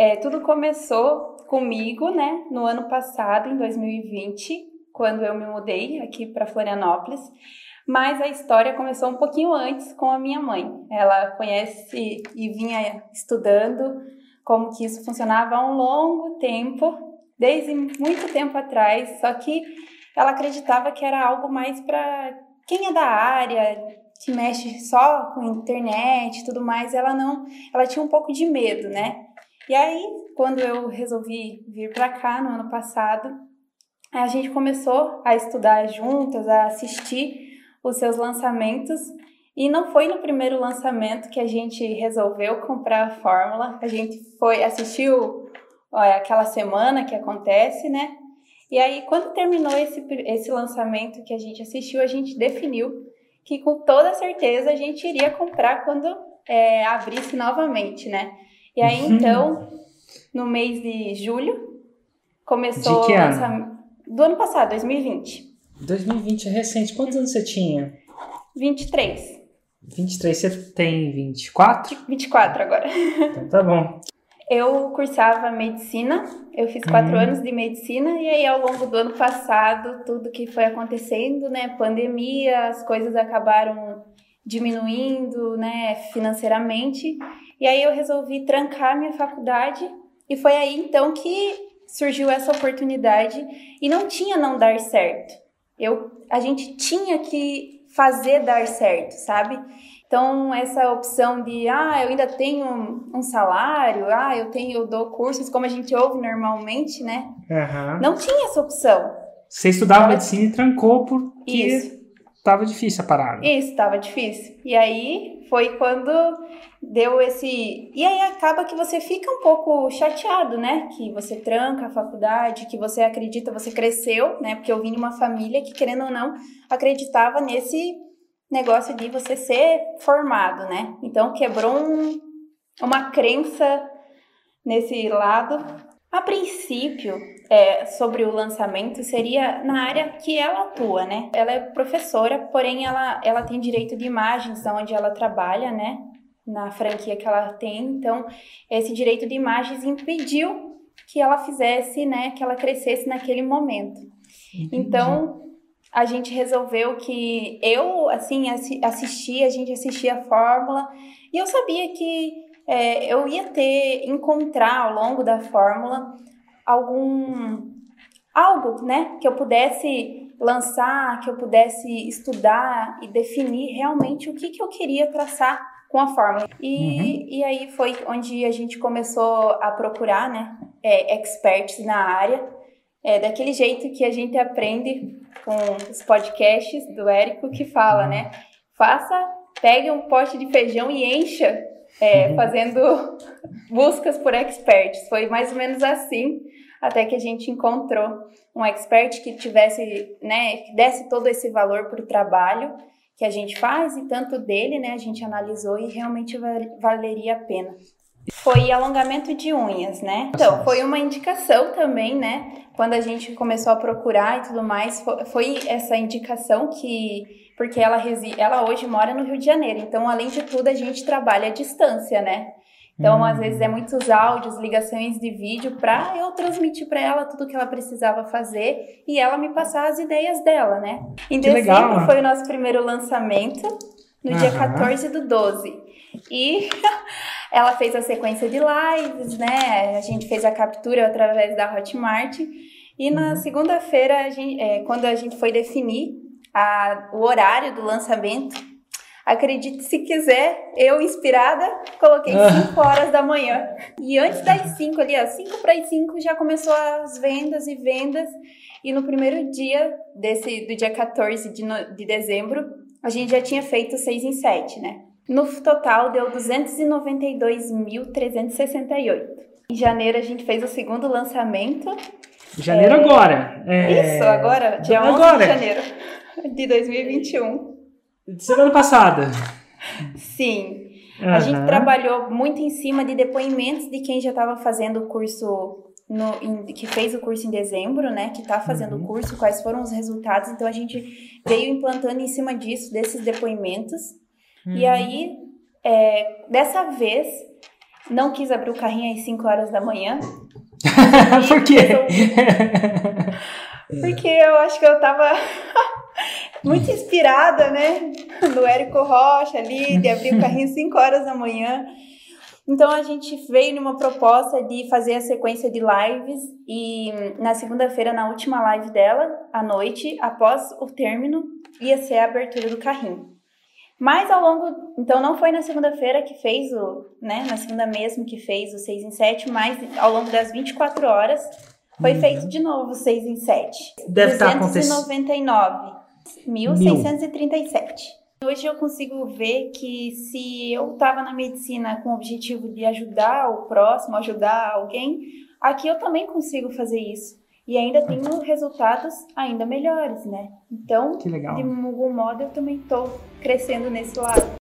É, tudo começou comigo, né, no ano passado, em 2020, quando eu me mudei aqui para Florianópolis. Mas a história começou um pouquinho antes com a minha mãe. Ela conhece e vinha estudando como que isso funcionava há um longo tempo, desde muito tempo atrás, só que ela acreditava que era algo mais para quem é da área, que mexe só com internet e tudo mais, ela não, ela tinha um pouco de medo, né? E aí, quando eu resolvi vir para cá no ano passado, a gente começou a estudar juntas, a assistir os seus lançamentos. E não foi no primeiro lançamento que a gente resolveu comprar a fórmula. A gente foi assistiu aquela semana que acontece, né? E aí, quando terminou esse, esse lançamento que a gente assistiu, a gente definiu que com toda certeza a gente iria comprar quando é, abrisse novamente, né? E aí, uhum. então, no mês de julho, começou de que ano? do ano passado, 2020. 2020 é recente. Quantos anos você tinha? 23. 23, você tem 24? 24 agora. Então tá bom. Eu cursava medicina, eu fiz quatro uhum. anos de medicina, e aí ao longo do ano passado, tudo que foi acontecendo, né, pandemia, as coisas acabaram diminuindo, né, financeiramente, e aí eu resolvi trancar minha faculdade, e foi aí então que surgiu essa oportunidade, e não tinha não dar certo eu, a gente tinha que fazer dar certo, sabe? Então, essa opção de, ah, eu ainda tenho um salário, ah, eu tenho, eu dou cursos, como a gente ouve normalmente, né? Uhum. Não tinha essa opção. Você estudava medicina e trancou porque Isso. Tava difícil a parada. Isso, tava difícil. E aí foi quando deu esse. E aí acaba que você fica um pouco chateado, né? Que você tranca a faculdade, que você acredita, você cresceu, né? Porque eu vim de uma família que, querendo ou não, acreditava nesse negócio de você ser formado, né? Então quebrou um, uma crença nesse lado. A princípio, é, sobre o lançamento seria na área que ela atua, né? Ela é professora, porém ela, ela tem direito de imagens, onde ela trabalha, né? na franquia que ela tem. Então, esse direito de imagens impediu que ela fizesse, né, que ela crescesse naquele momento. Entendi. Então, a gente resolveu que eu, assim, assisti, a gente assistia a fórmula e eu sabia que é, eu ia ter, encontrar ao longo da fórmula algum, algo, né, que eu pudesse lançar, que eu pudesse estudar e definir realmente o que, que eu queria traçar com a fórmula. E, uhum. e aí foi onde a gente começou a procurar, né, é, experts na área, é, daquele jeito que a gente aprende com os podcasts do Érico, que fala, né, faça, pegue um pote de feijão e encha, é, uhum. fazendo buscas por experts. Foi mais ou menos assim, até que a gente encontrou um expert que tivesse, né, que desse todo esse valor para o trabalho que a gente faz e tanto dele, né, a gente analisou e realmente valeria a pena. Foi alongamento de unhas, né? Então, foi uma indicação também, né? Quando a gente começou a procurar e tudo mais, foi essa indicação que porque ela reside, ela hoje mora no Rio de Janeiro. Então, além de tudo, a gente trabalha à distância, né? Então, às vezes é hum. muitos áudios, ligações de vídeo para eu transmitir para ela tudo que ela precisava fazer e ela me passar as ideias dela, né? Em que dezembro legal. foi o nosso primeiro lançamento, no dia 14 do 12. E ela fez a sequência de lives, né? A gente fez a captura através da Hotmart. E na uhum. segunda-feira, é, quando a gente foi definir a, o horário do lançamento, Acredite se quiser, eu inspirada, coloquei 5 ah. horas da manhã. E antes das 5 ali, ó, 5 para as 5 já começou as vendas e vendas. E no primeiro dia desse do dia 14 de, no, de dezembro, a gente já tinha feito 6 em 7, né? No total deu 292.368. Em janeiro a gente fez o segundo lançamento. Janeiro é... agora. É... Isso, agora, dia agora. 11 de janeiro de 2021 semana passada. Sim. Uhum. A gente trabalhou muito em cima de depoimentos de quem já estava fazendo o curso no, em, que fez o curso em dezembro, né? Que está fazendo uhum. o curso, quais foram os resultados. Então a gente veio implantando em cima disso, desses depoimentos. Uhum. E aí, é, dessa vez, não quis abrir o carrinho às 5 horas da manhã. Por quê? Porque eu acho que eu tava muito inspirada, né? No Érico Rocha ali, de abrir o carrinho às 5 horas da manhã. Então a gente veio numa proposta de fazer a sequência de lives e na segunda-feira, na última live dela, à noite, após o término, ia ser a abertura do carrinho. Mas ao longo. Então não foi na segunda-feira que fez o. né? Na segunda mesmo que fez o 6 em 7, mas ao longo das 24 horas foi uhum. feito de novo o 6 em 7. Deve 299. 1637. Hoje eu consigo ver que se eu estava na medicina com o objetivo de ajudar o próximo, ajudar alguém, aqui eu também consigo fazer isso. E ainda tenho resultados ainda melhores, né? Então, de algum modo, eu também estou crescendo nesse lado.